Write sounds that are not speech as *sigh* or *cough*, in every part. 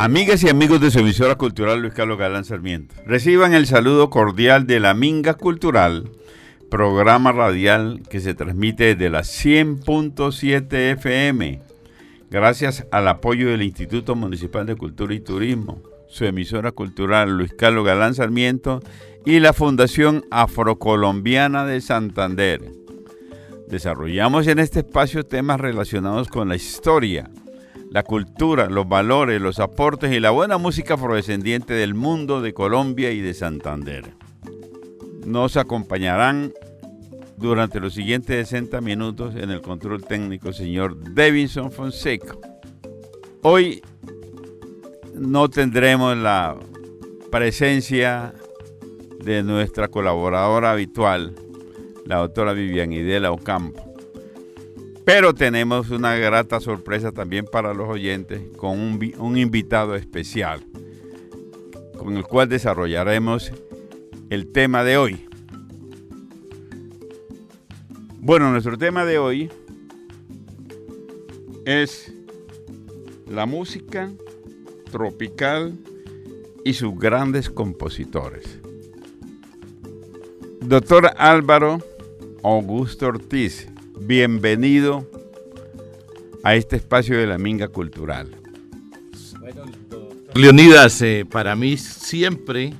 Amigas y amigos de su emisora cultural Luis Carlos Galán Sarmiento, reciban el saludo cordial de la Minga Cultural, programa radial que se transmite desde la 100.7 FM, gracias al apoyo del Instituto Municipal de Cultura y Turismo, su emisora cultural Luis Carlos Galán Sarmiento y la Fundación Afrocolombiana de Santander. Desarrollamos en este espacio temas relacionados con la historia, la cultura, los valores, los aportes y la buena música afrodescendiente del mundo de Colombia y de Santander. Nos acompañarán durante los siguientes 60 minutos en el control técnico señor Davidson Fonseca. Hoy no tendremos la presencia de nuestra colaboradora habitual, la doctora Vivian Idela Ocampo. Pero tenemos una grata sorpresa también para los oyentes con un, invitado especial con el cual desarrollaremos el tema de hoy. Bueno, nuestro tema de hoy es la música tropical y sus grandes compositores. Doctor Álvaro Augusto Ortiz, bienvenido a este espacio de la Minga Cultural. Leonidas, eh, para mí siempre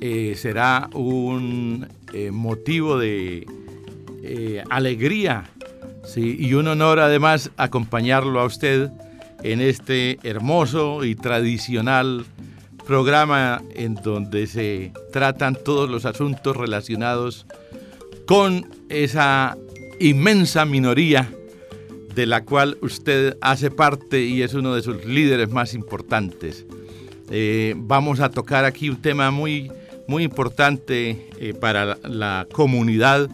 eh, será un eh, motivo de alegría y un honor además acompañarlo a usted en este hermoso y tradicional programa en donde se tratan todos los asuntos relacionados con esa inmensa minoría de la cual usted hace parte y es uno de sus líderes más importantes. Eh, vamos a tocar aquí un tema muy, muy importante eh, para la comunidad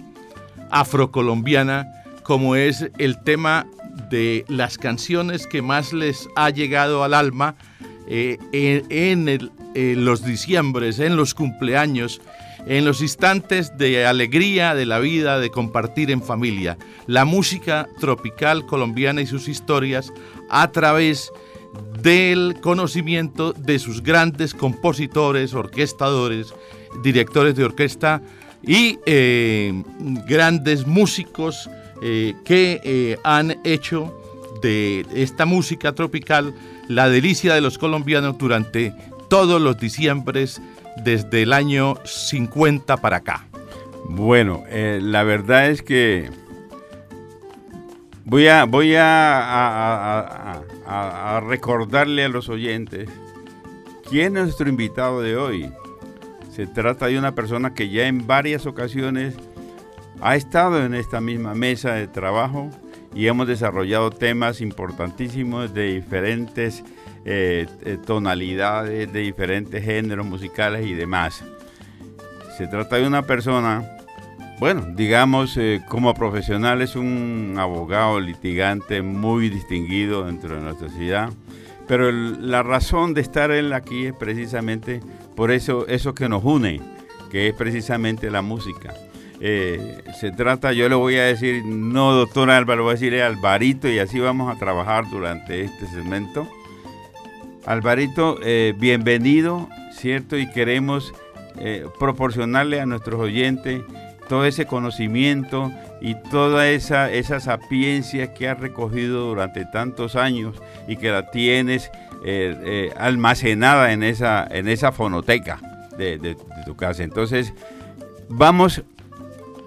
afrocolombiana, como es el tema de las canciones que más les ha llegado al alma eh, en, en los diciembres, en los cumpleaños en los instantes de alegría de la vida, de compartir en familia, la música tropical colombiana y sus historias a través del conocimiento de sus grandes compositores, orquestadores, directores de orquesta y eh, grandes músicos eh, que eh, han hecho de esta música tropical la delicia de los colombianos durante todos los diciembres desde el año 50 para acá? Bueno, eh, la verdad es que voy a, voy a, a, recordarle a los oyentes quién es nuestro invitado de hoy. Se trata de una persona que ya en varias ocasiones ha estado en esta misma mesa de trabajo y hemos desarrollado temas importantísimos de diferentes eh, eh, tonalidades de diferentes géneros musicales y demás. Se trata de una persona, bueno, digamos, eh, como profesional es un abogado litigante muy distinguido dentro de nuestra ciudad, pero la razón de estar él aquí es precisamente por eso, eso que nos une, que es precisamente la música. se trata, yo le voy a decir, no doctor Álvaro, voy a decirle Alvarito y así vamos a trabajar durante este segmento. Alvarito, eh, bienvenido, ¿cierto? Y queremos eh, proporcionarle a nuestros oyentes todo ese conocimiento y toda esa, sapiencia que has recogido durante tantos años y que la tienes eh, almacenada en esa, en esa fonoteca de, tu casa. Entonces, vamos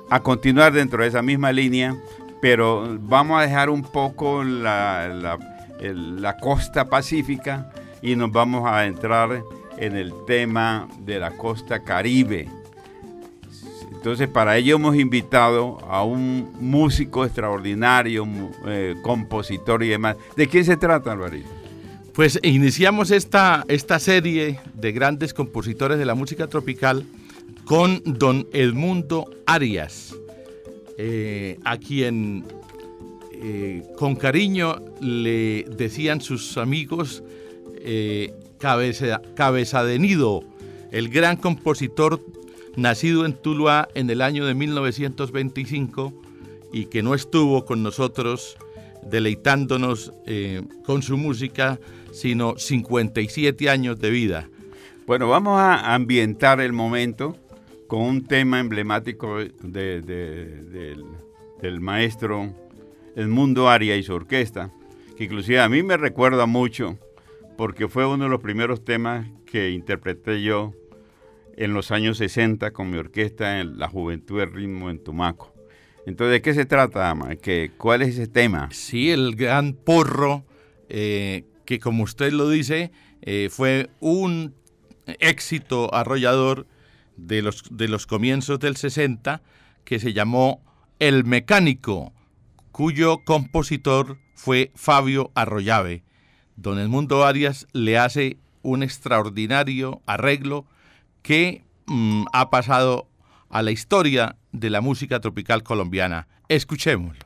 a continuar dentro de esa misma línea, pero vamos a dejar un poco la, la costa pacífica y nos vamos a entrar en el tema de la costa caribe. Entonces para ello hemos invitado a un músico extraordinario, eh, compositor y demás. ¿De quién se trata, Alvarito? Pues iniciamos esta, esta serie de grandes compositores de la música tropical con don Edmundo Arias, eh, a quien eh, con cariño le decían sus amigos eh, cabeza, de Nido, el gran compositor nacido en Tuluá en el año de 1925 y que no estuvo con nosotros deleitándonos eh, con su música, sino 57 años de vida. Bueno, vamos a ambientar el momento con un tema emblemático del, maestro Edmundo Aria y su orquesta, que inclusive a mí me recuerda mucho porque fue uno de los primeros temas que interpreté yo en los años 60 con mi orquesta en la Juventud del Ritmo en Tumaco. Entonces, ¿de qué se trata, Ama? ¿Cuál es ese tema? Sí, el gran porro, eh, que como usted lo dice, eh, fue un éxito arrollador de los, de los comienzos del 60, que se llamó El Mecánico, cuyo compositor fue Fabio Arroyave. Don Edmundo Arias le hace un extraordinario arreglo que mm, ha pasado a la historia de la música tropical colombiana. Escuchémoslo.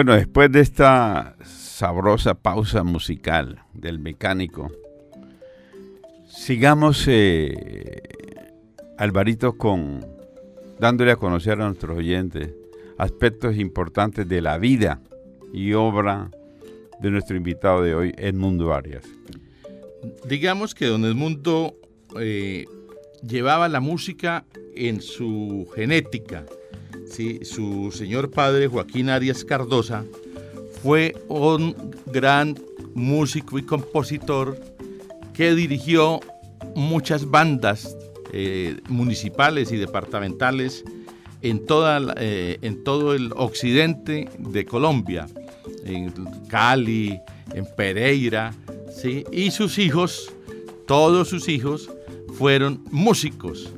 Bueno, después de esta sabrosa pausa musical del mecánico, sigamos, eh, Alvarito, con dándole a conocer a nuestros oyentes aspectos importantes de la vida y obra de nuestro invitado de hoy, Edmundo Arias. Digamos que don Edmundo eh, llevaba la música en su genética su señor padre, Joaquín Arias Cardosa, fue un gran músico y compositor que dirigió muchas bandas eh, municipales y departamentales en, toda, eh, en todo el occidente de Colombia, en Cali, en Pereira, ¿sí? y sus hijos, todos sus hijos, fueron músicos.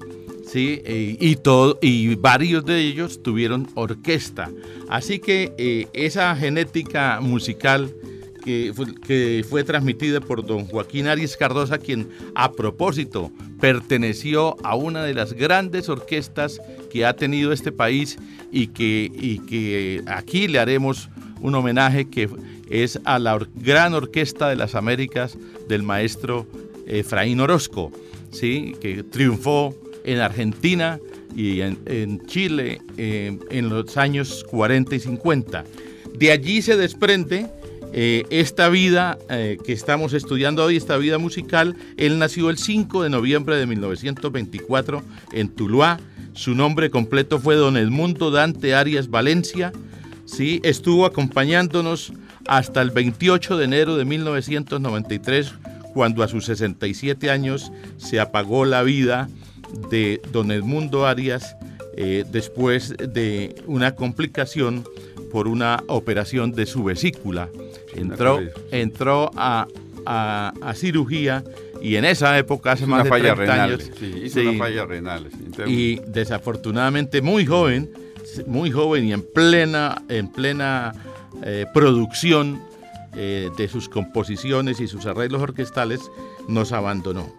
¿Sí? Eh, y, todo, y varios de ellos tuvieron orquesta. Así que eh, esa genética musical que, fue, transmitida por don Joaquín Arias Cardosa, quien a propósito perteneció a una de las grandes orquestas que ha tenido este país y que, y que aquí le haremos un homenaje que es a la gran orquesta de las Américas del maestro Efraín Orozco, ¿sí? que triunfó en Argentina y en, Chile eh, en los años 40 y 50. De allí se desprende eh, esta vida eh, que estamos estudiando hoy, esta vida musical. Él nació el 5 de noviembre de 1924 en Tuluá. Su nombre completo fue Don Edmundo Dante Arias Valencia. ¿sí? Estuvo acompañándonos hasta el 28 de enero de 1993, cuando a sus 67 años se apagó la vida de don Edmundo Arias eh, después de una complicación por una operación de su vesícula. Entró, entró a, cirugía y en esa época, hace más de 30 años, hizo una falla renal. Y desafortunadamente muy joven, muy joven y en plena, en plena eh, producción eh, de sus composiciones y sus arreglos orquestales, nos abandonó.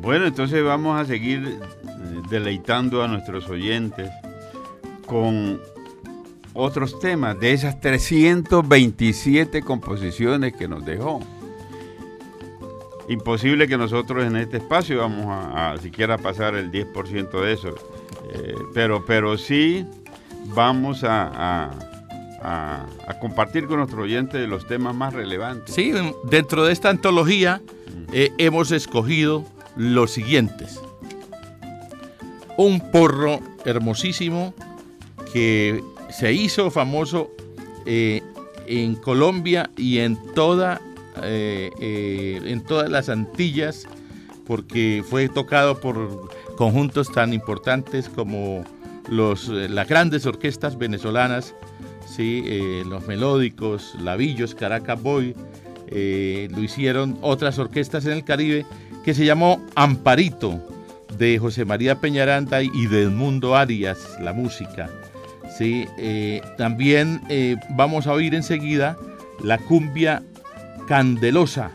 Bueno, entonces vamos a seguir eh, deleitando a nuestros oyentes con otros temas de esas 327 composiciones que nos dejó. Imposible que nosotros en este espacio vamos a, siquiera pasar el 10% de eso, eh, pero, pero sí vamos a, compartir con nuestros oyentes los temas más relevantes. Sí, dentro de esta antología eh, hemos escogido los siguientes. Un porro hermosísimo que se hizo famoso eh, en Colombia y en, toda, eh, eh, en todas las Antillas porque fue tocado por conjuntos tan importantes como los, las grandes orquestas venezolanas, ¿sí? los melódicos, Lavillos, Caracas Boy, lo hicieron otras orquestas en el Caribe que se llamó Amparito, de José María Peñaranda y de Edmundo Arias, la música. ¿sí? Eh, también eh, vamos a oír enseguida la cumbia Candelosa,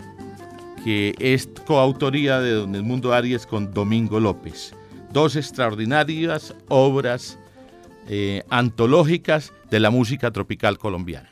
que es coautoría de don Edmundo Arias con Domingo López. Dos extraordinarias obras eh, antológicas de la música tropical colombiana.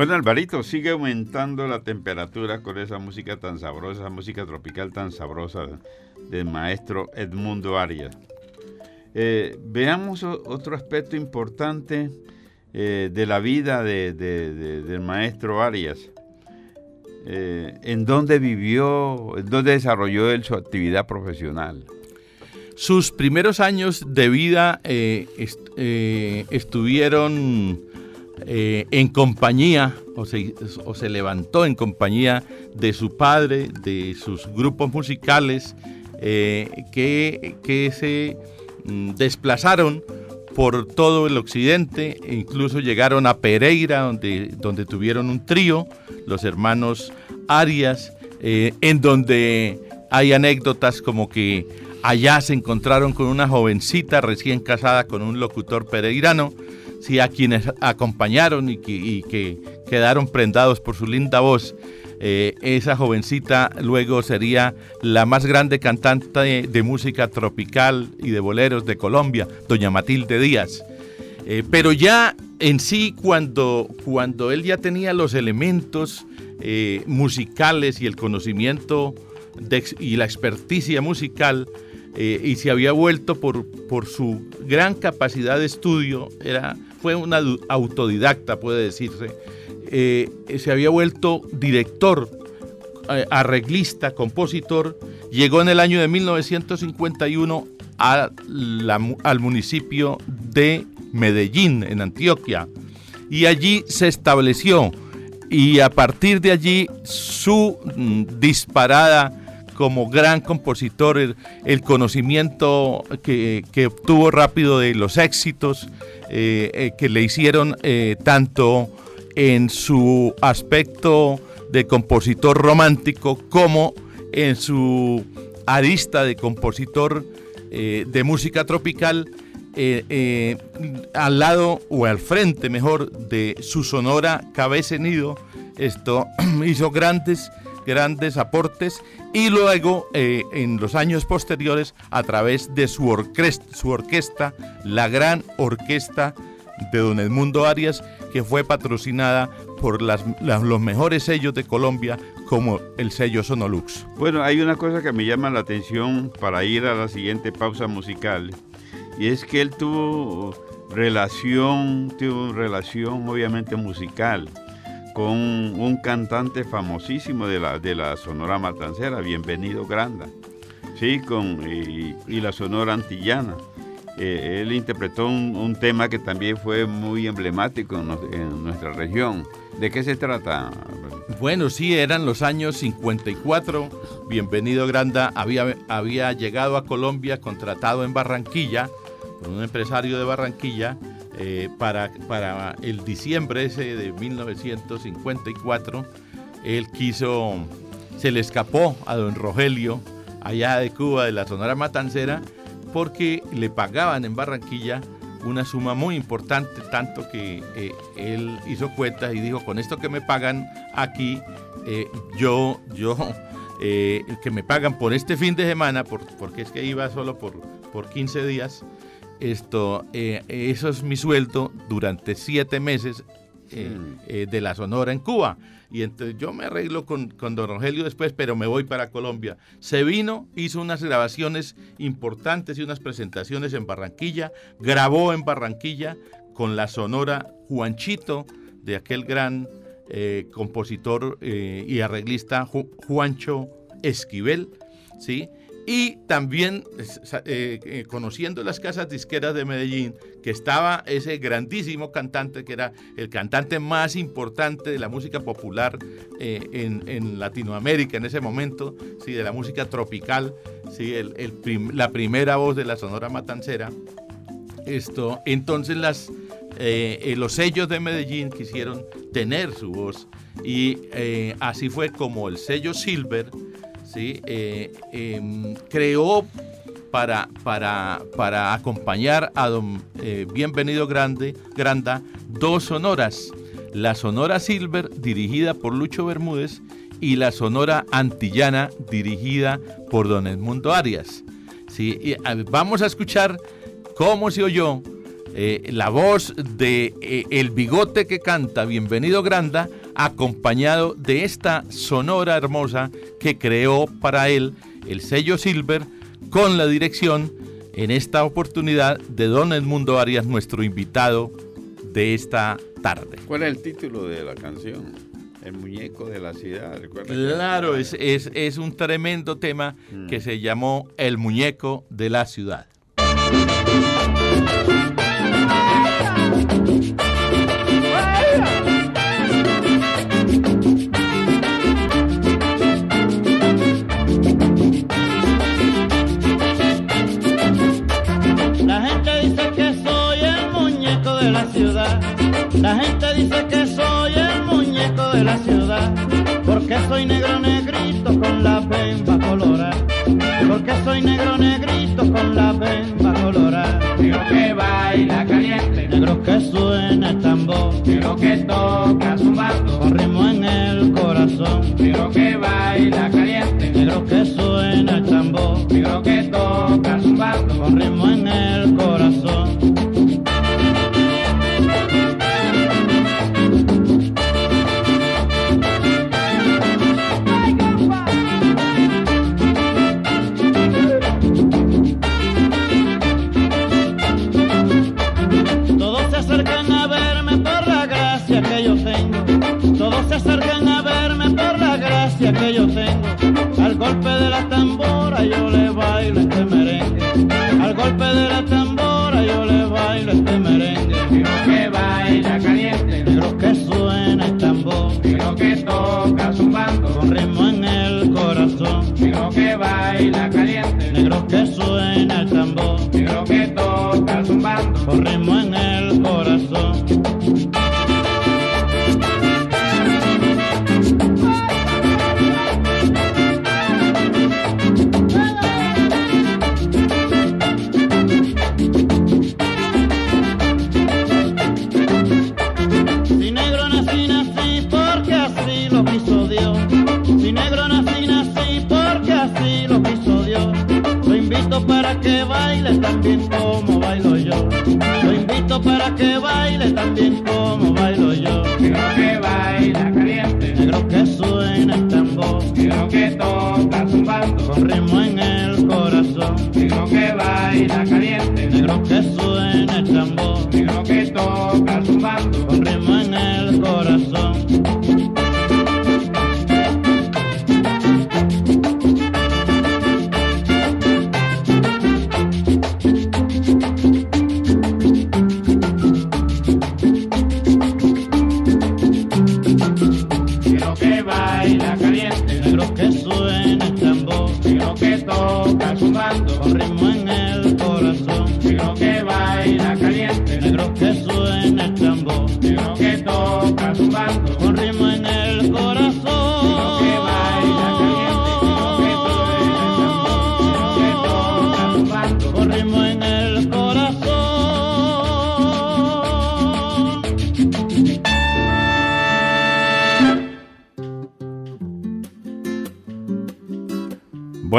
Bueno, Alvarito, sigue aumentando la temperatura con esa música tan sabrosa, esa música tropical tan sabrosa del maestro Edmundo Arias. Eh, veamos otro aspecto importante eh, de la vida del maestro Arias. Eh, ¿En dónde vivió, en dónde desarrolló él su actividad profesional? Sus primeros años de vida estuvieron en compañía, o se, levantó en compañía de su padre, de sus grupos musicales, que, que se Mm, desplazaron por todo el occidente incluso llegaron a Pereira, donde, donde tuvieron un trío, los hermanos Arias, eh, en donde hay anécdotas como que allá se encontraron con una jovencita recién casada con un locutor pereirano, sí, a quienes acompañaron y que, quedaron prendados por su linda voz eh, esa jovencita luego sería la más grande cantante de, música tropical y de boleros de Colombia, doña Matilde Díaz. Eh, pero ya en sí, cuando, cuando él ya tenía los elementos eh, musicales y el conocimiento y la experticia musical, y se había vuelto por, por su gran capacidad de estudio, era, fue un autodidacta, puede decirse, eh, se había vuelto director, eh, arreglista, compositor. Llegó en el año de 1951 al municipio de Medellín, en Antioquia, y allí se estableció. Y a partir de allí su mm, disparada como gran compositor, el, conocimiento que, obtuvo rápido de los éxitos que le hicieron tanto en su aspecto de compositor romántico como en su arista de compositor eh, de música tropical eh, eh, al lado o al frente mejor de su sonora cabeza nido. Esto *clears throat* hizo grandes grandes aportes y luego en los años posteriores a través de su orquesta, su orquesta la gran orquesta de don Edmundo Arias, que fue patrocinada por los mejores sellos de Colombia, como el sello Sonolux. Bueno, hay una cosa que me llama la atención para ir a la siguiente pausa musical, y es que él tuvo relación, tuvo relación obviamente musical con un cantante famosísimo de la, de la Sonora Matancera, Bienvenido Granda, sí, con, y la Sonora Antillana. Eh, él interpretó un, tema que también fue muy emblemático en, nuestra región. ¿De qué se trata? Bueno, sí, eran los años 54. Bienvenido Granda había, había llegado a Colombia contratado en Barranquilla por un empresario de Barranquilla eh, para, para el diciembre ese de 1954. Él quiso, se le escapó a don Rogelio allá de Cuba, de la Sonora Matancera, porque le pagaban en Barranquilla una suma muy importante, tanto que eh, él hizo cuentas y dijo, con esto que me pagan aquí, eh, yo, yo, que me pagan por este fin de semana, porque es que iba solo por, por 15 días, esto, eso es mi sueldo durante siete meses de la Sonora en Cuba. Y entonces yo me arreglo con, con don Rogelio después, pero me voy para Colombia. Se vino, hizo unas grabaciones importantes y unas presentaciones en Barranquilla, grabó en Barranquilla con la sonora Juanchito de aquel gran eh, compositor eh, y arreglista Juancho Esquivel, ¿sí? Y también eh, eh, conociendo las casas disqueras de Medellín, que estaba ese grandísimo cantante, que era el cantante más importante de la música popular eh, en, Latinoamérica en ese momento, ¿sí? de la música tropical, ¿sí? la primera voz de la Sonora Matancera. Esto, entonces las, los sellos de Medellín quisieron tener su voz y así fue como el sello Silver, ¿sí? Eh, em, creó para, para, para, acompañar a don eh, Bienvenido Grande, Granda dos sonoras. La Sonora Silver, dirigida por Lucho Bermúdez, y la Sonora Antillana, dirigida por don Edmundo Arias. ¿sí? vamos a escuchar cómo se oyó eh, la voz de eh, El Bigote que canta Bienvenido Granda, acompañado de esta sonora hermosa que creó para él el sello Silver con la dirección en esta oportunidad de Don Edmundo Arias, nuestro invitado de esta tarde. ¿Cuál es el título de la canción? El muñeco de la ciudad. Claro, es, es, un tremendo tema mm. que se llamó El muñeco de la ciudad. Soy negro negrito con la pemba colorada. Porque soy negro negrito con la pemba colorada. Negro que baila caliente, negro que suena el tambor, negro que toca su zumbando, con ritmo en el corazón. Negro que baila caliente, negro que suena el tambor, negro que toca su zumbando, con ritmo en el corazón. Que yo tengo. Al golpe de la tambora yo le bailo este merengue. Al golpe de la tambora yo le bailo este merengue. Negro que baila caliente. Negro que suena el tambor. Negro que toca zumbando. Con ritmo en el corazón. Negro que baila caliente. Negro que suena el tambor. Negro que toca zumbando. Con ritmo en el también como bailo yo. Lo invito para que baile también como bailo yo. Negro que baila caliente. Negro que suena el tambor. Negro que toca zumbando. Con ritmo en el corazón. Negro que baila caliente. Negro que suena el tambor. Negro que toca zumbando. Con ritmo en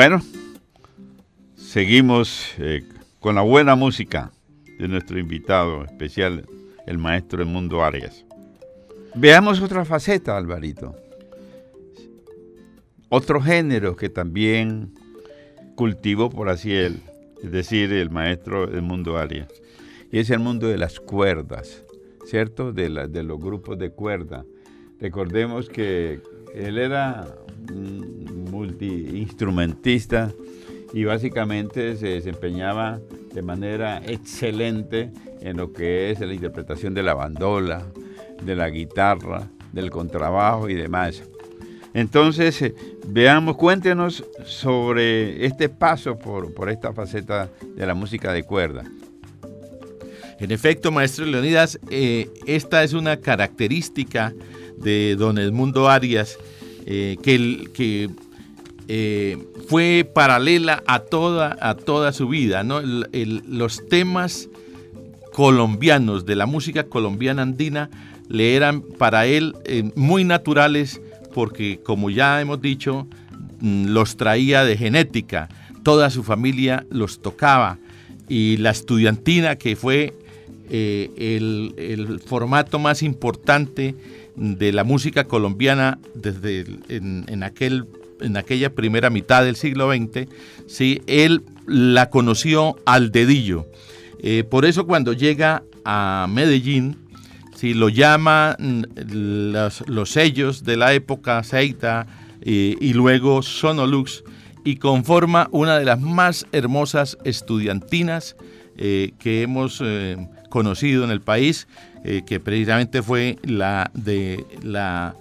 Bueno, seguimos eh, con la buena música de nuestro invitado especial, el maestro Mundo Arias. Veamos otra faceta, Alvarito. Otro género que también cultivó por así él, es decir, el maestro Mundo Arias. Y es el mundo de las cuerdas, ¿cierto? De, de los grupos de cuerda. Recordemos que él era multiinstrumentista y básicamente se desempeñaba de manera excelente en lo que es la interpretación de la bandola, de la guitarra, del contrabajo y demás. Entonces, eh, veamos, cuéntenos sobre este paso por, por esta faceta de la música de cuerda. En efecto, maestro Leonidas, eh, esta es una característica de don Edmundo Arias, eh, que, que eh, fue paralela a toda, a toda su vida. los temas colombianos, de la música colombiana andina, le eran para él eh, muy naturales porque, como ya hemos dicho, mm, los traía de genética. Toda su familia los tocaba y la estudiantina que fue el, el formato más importante de la música colombiana desde en, en aquel, en aquella primera mitad del siglo XX, ¿sí? él la conoció al dedillo. Eh, por eso cuando llega a Medellín, lo llama mm, los, los sellos de la época Seita eh, y luego Sonolux y conforma una de las más hermosas estudiantinas eh, que hemos conocido en el país, eh, que precisamente fue la de la,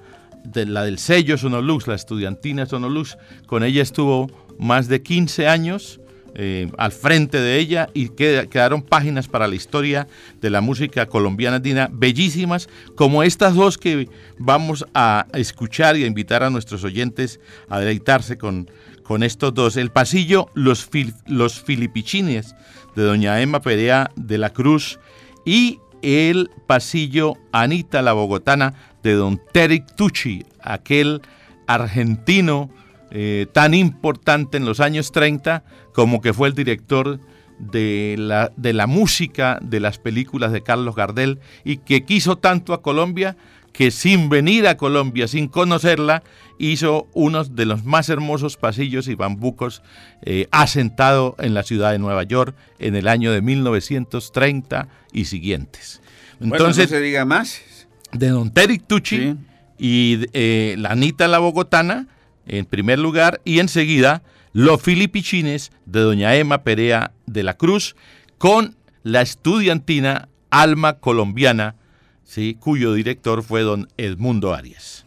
de la del sello Sonolux, la estudiantina Sonolux. Con ella estuvo más de 15 años eh, al frente de ella y queda- quedaron páginas para la historia de la música colombiana andina bellísimas, como estas dos que vamos a escuchar y a invitar a nuestros oyentes a deleitarse con, con estos dos. El pasillo Los, los Filipichines de doña Emma Perea de la Cruz y el pasillo Anita la Bogotana de don Terek Tucci, aquel argentino eh, tan importante en los años 30 como que fue el director de la, de la música de las películas de Carlos Gardel y que quiso tanto a Colombia que sin venir a Colombia, sin conocerla, hizo uno de los más hermosos pasillos y bambucos eh, asentado en la ciudad de Nueva York en el año de 1930 y siguientes. Entonces, no se diga más. de Don Terry Tucci Sí. y eh, la Anita la Bogotana en primer lugar y enseguida Los Filipichines de Doña Emma Perea de la Cruz con la estudiantina Alma Colombiana, ¿sí? cuyo director fue don Edmundo Arias.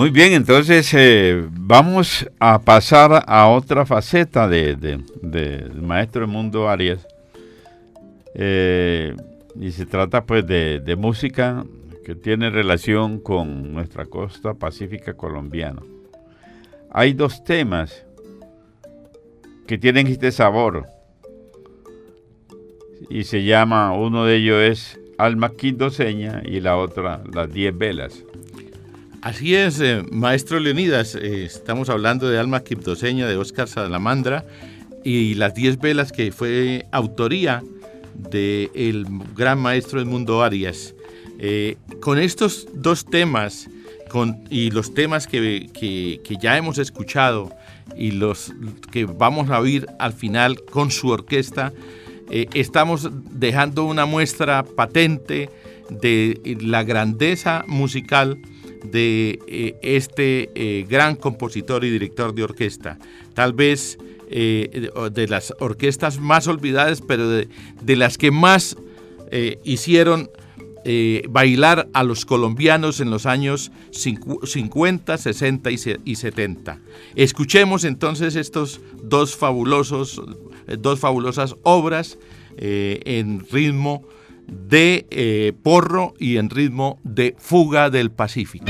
Muy bien, entonces eh, vamos a pasar a otra faceta del de, de, maestro Mundo Arias. Eh, y se trata pues de, de, música que tiene relación con nuestra costa pacífica colombiana. Hay dos temas que tienen este sabor y se llama, uno de ellos es Alma Quindoseña y la otra Las Diez Velas. Así es, eh, maestro Leonidas, eh, estamos hablando de Alma Quindoseña de Óscar Salamandra y Las Diez Velas que fue autoría del gran maestro del mundo Arias. Eh, con estos dos temas y los temas que, que, ya hemos escuchado y los que vamos a oír al final con su orquesta, estamos dejando una muestra patente de la grandeza musical de eh, este eh, gran compositor y director de orquesta. Tal vez de las orquestas más olvidadas, pero de, de las que más hicieron bailar a los colombianos en los años 50, 60 y 70. Escuchemos entonces estos dos fabulosos dos fabulosas obras eh, en ritmo de eh, porro y en ritmo de fuga del Pacífico.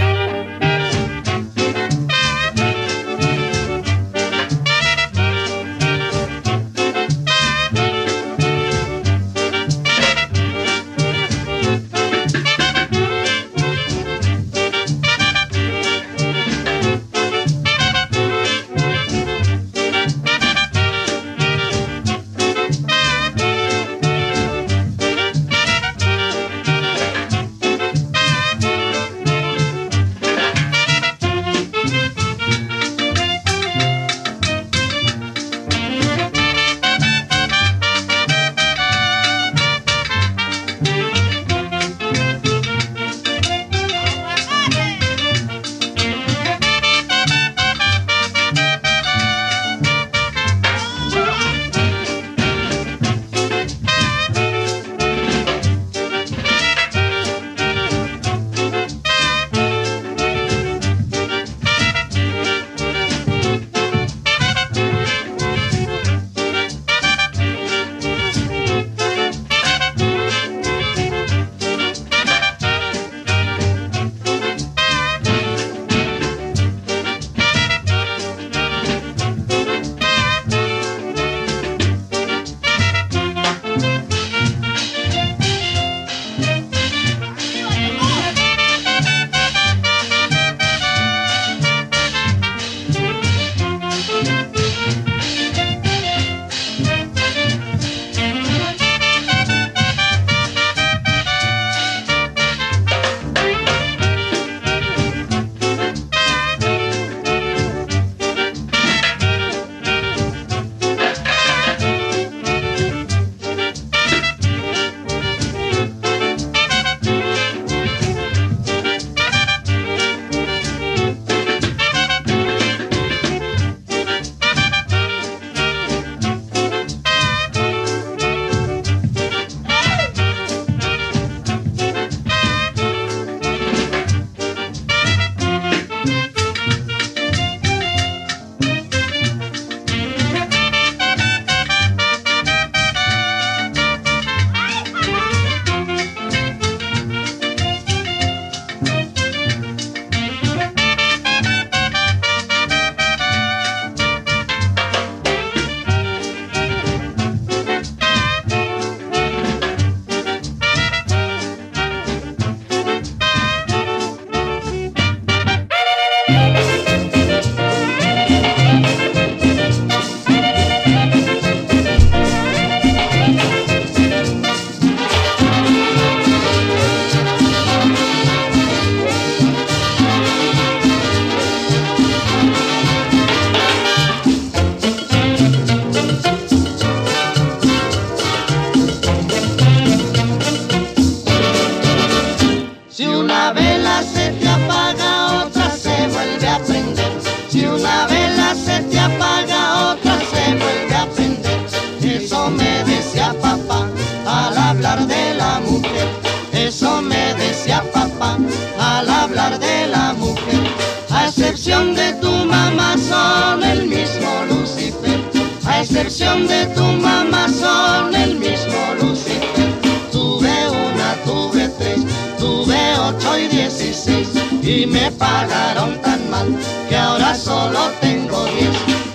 A excepción de tu mamá son el mismo Lucifer, a excepción de tu mamá son el mismo Lucifer. Tuve una, tuve tres, tuve ocho y dieciséis y me pagaron tan mal que ahora solo tengo diez.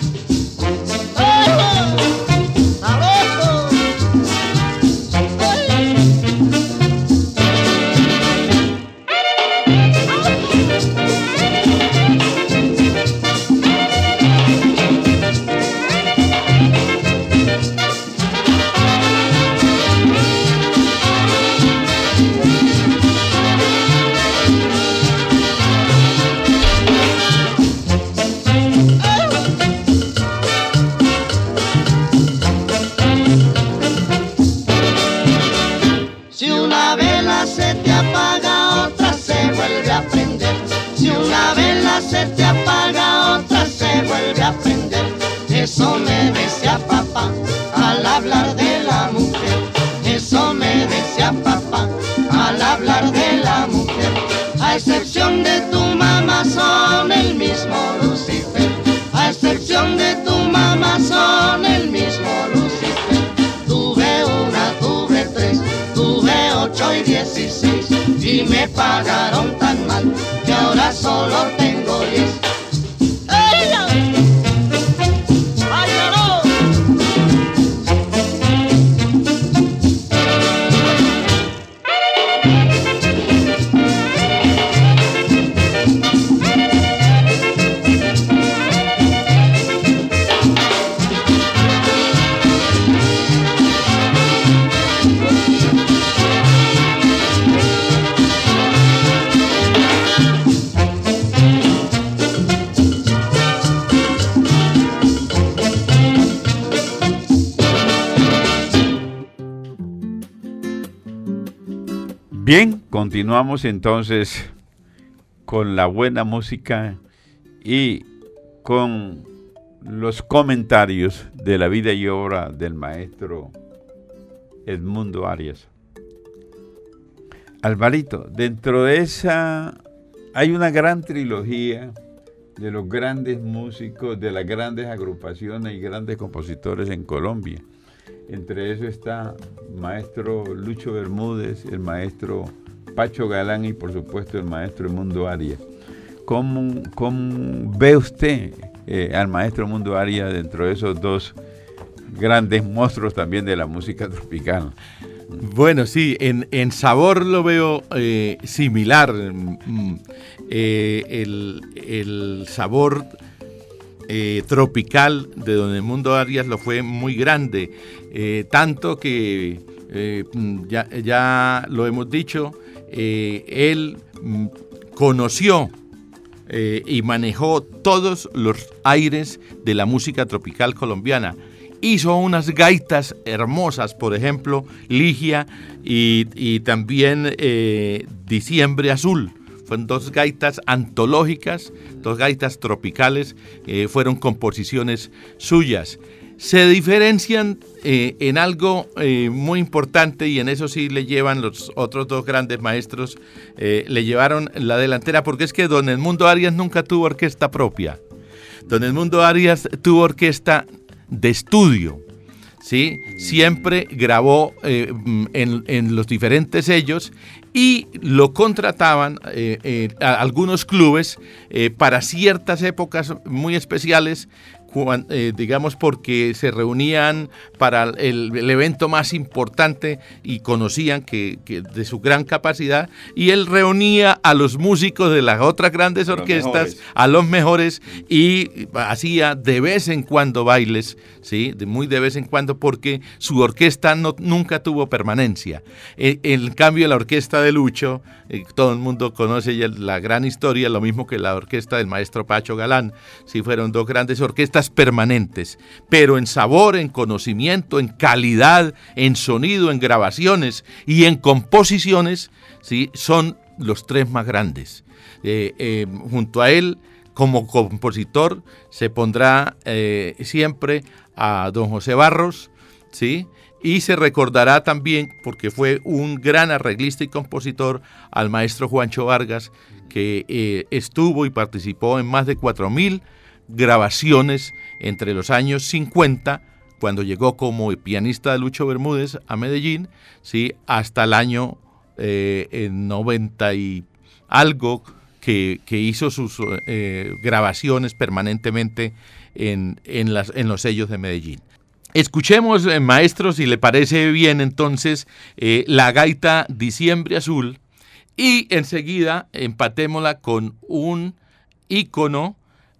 Excepción de tu mamá son el mismo Lucifer. A excepción de tu mamá son el mismo Lucifer. Tuve una, tuve tres, tuve ocho y dieciséis y me pagaron tan mal que ahora solo tengo diez. Bien, continuamos entonces con la buena música y con los comentarios de la vida y obra del maestro Edmundo Arias. Alvarito, dentro de esa hay una gran trilogía de los grandes músicos, de las grandes agrupaciones y grandes compositores en Colombia. Entre eso está maestro Lucho Bermúdez, el maestro Pacho Galán y por supuesto el maestro Mundo Arias. ¿Cómo, ve usted eh, al maestro Mundo Arias dentro de esos dos grandes monstruos también de la música tropical? Bueno, sí, en, sabor lo veo eh, similar. Mm, eh, el, sabor tropical de Don Edmundo Arias lo fue muy grande, eh, tanto que eh, mm, ya, ya lo hemos dicho, eh, él mm, conoció y manejó todos los aires de la música tropical colombiana. Hizo unas gaitas hermosas, por ejemplo, Ligia y, también Diciembre Azul. Fueron dos gaitas antológicas, dos gaitas tropicales, fueron composiciones suyas. Se diferencian eh, en algo eh, muy importante y en eso sí le llevan los otros dos grandes maestros, eh, le llevaron la delantera, porque es que Don Edmundo Arias nunca tuvo orquesta propia. Don Edmundo Arias tuvo orquesta de estudio. ¿sí? Siempre grabó en, en los diferentes sellos y lo contrataban algunos clubes para ciertas épocas muy especiales, eh, digamos porque se reunían para el, el evento más importante y conocían que, que de su gran capacidad y él reunía a los músicos de las otras grandes orquestas, a los mejores y hacía de vez en cuando bailes, ¿sí? De muy de vez en cuando porque su orquesta no, nunca tuvo permanencia. En, en cambio, la orquesta de Lucho, eh, todo el mundo conoce ya la gran historia, lo mismo que la orquesta del maestro Pacho Galán, sí fueron dos grandes orquestas permanentes, pero en sabor, en conocimiento, en calidad, en sonido, en grabaciones y en composiciones, sí, son los tres más grandes. Eh, eh, junto a él, como compositor, se pondrá eh, siempre a don José Barros, ¿sí? Y se recordará también, porque fue un gran arreglista y compositor, al maestro Juancho Vargas, que estuvo y participó en más de 4.000 grabaciones entre los años 50, cuando llegó como pianista de Lucho Bermúdez a Medellín, ¿sí? hasta el año eh, en 90 y algo que, que hizo sus eh, grabaciones permanentemente en, en, las, en los sellos de Medellín. Escuchemos, eh, maestro, si le parece bien entonces, eh, la gaita Diciembre Azul y enseguida empatémosla con un ícono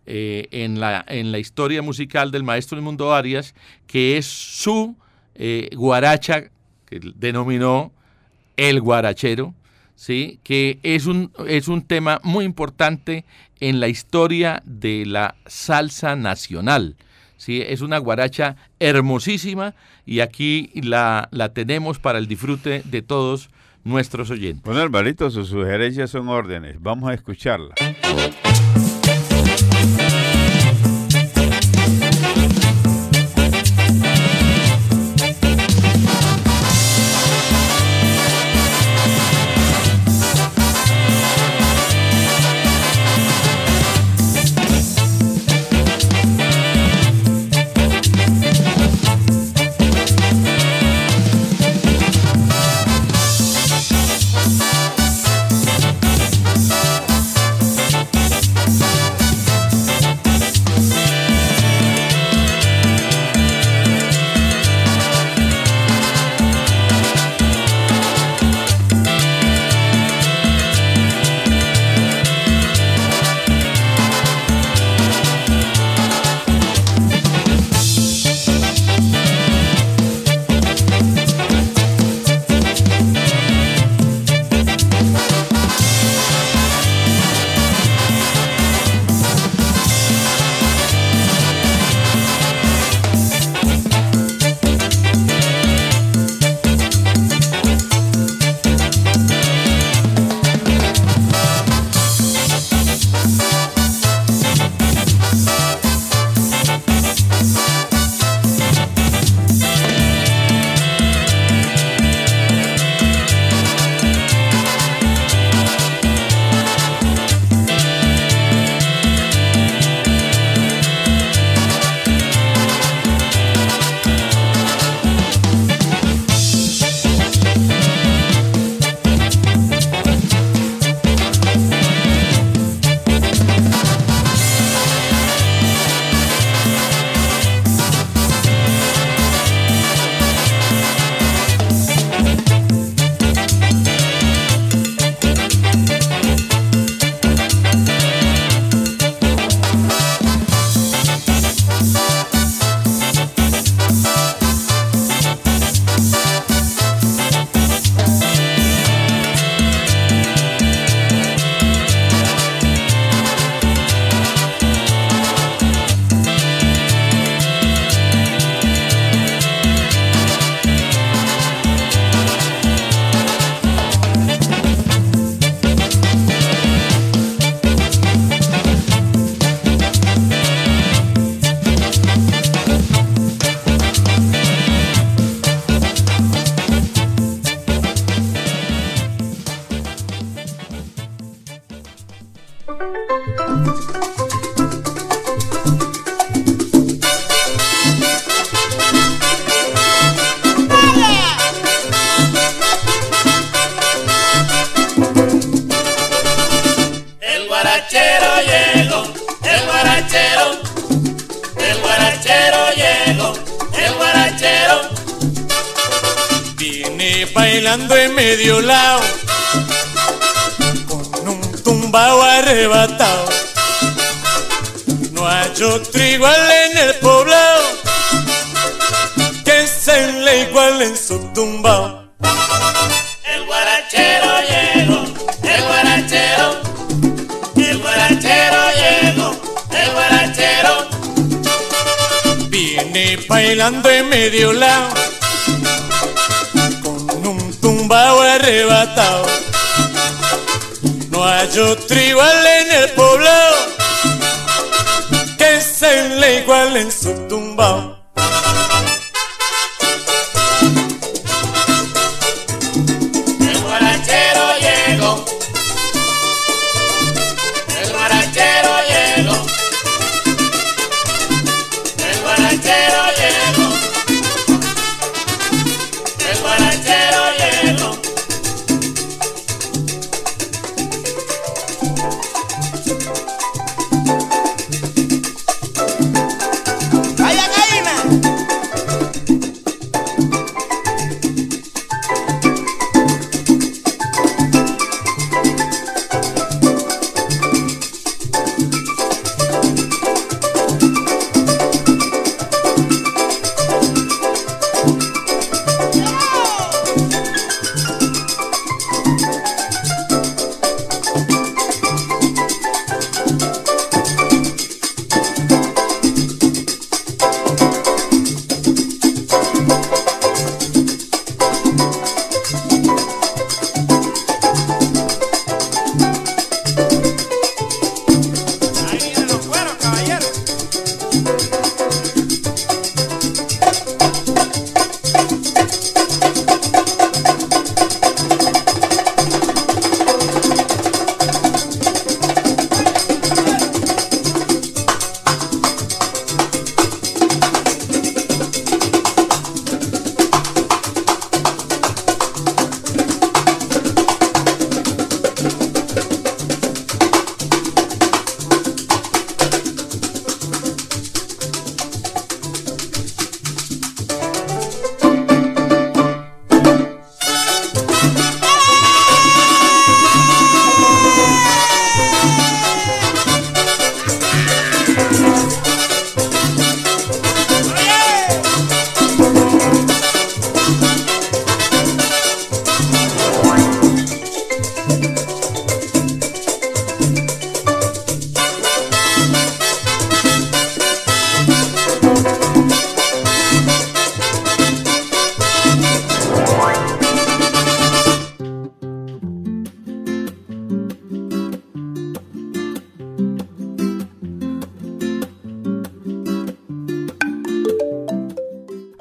eh, en, la, en la historia musical del maestro Mundo Arias, que es su eh, guaracha, que denominó el guarachero, ¿sí? que es un, es un tema muy importante en la historia de la salsa nacional. ¿sí? Es una guaracha hermosísima y aquí la, la tenemos para el disfrute de todos nuestros oyentes. Bueno, Alvarito, sus sugerencias son órdenes. Vamos a escucharla.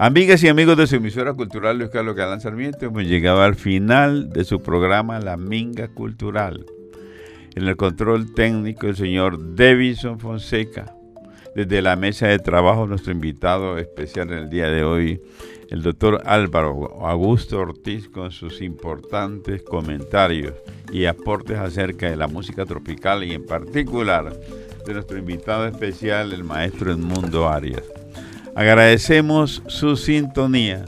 Amigas y amigos de su emisora cultural Luis Carlos Galán Sarmiento, hemos llegado al final de su programa La Minga Cultural. En el control técnico el señor Davison Fonseca. Desde la mesa de trabajo nuestro invitado especial en el día de hoy, el doctor Álvaro Augusto Ortiz con sus importantes comentarios y aportes acerca de la música tropical y en particular de nuestro invitado especial, el maestro Edmundo Arias. Agradecemos su sintonía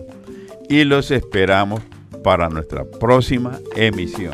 y los esperamos para nuestra próxima emisión.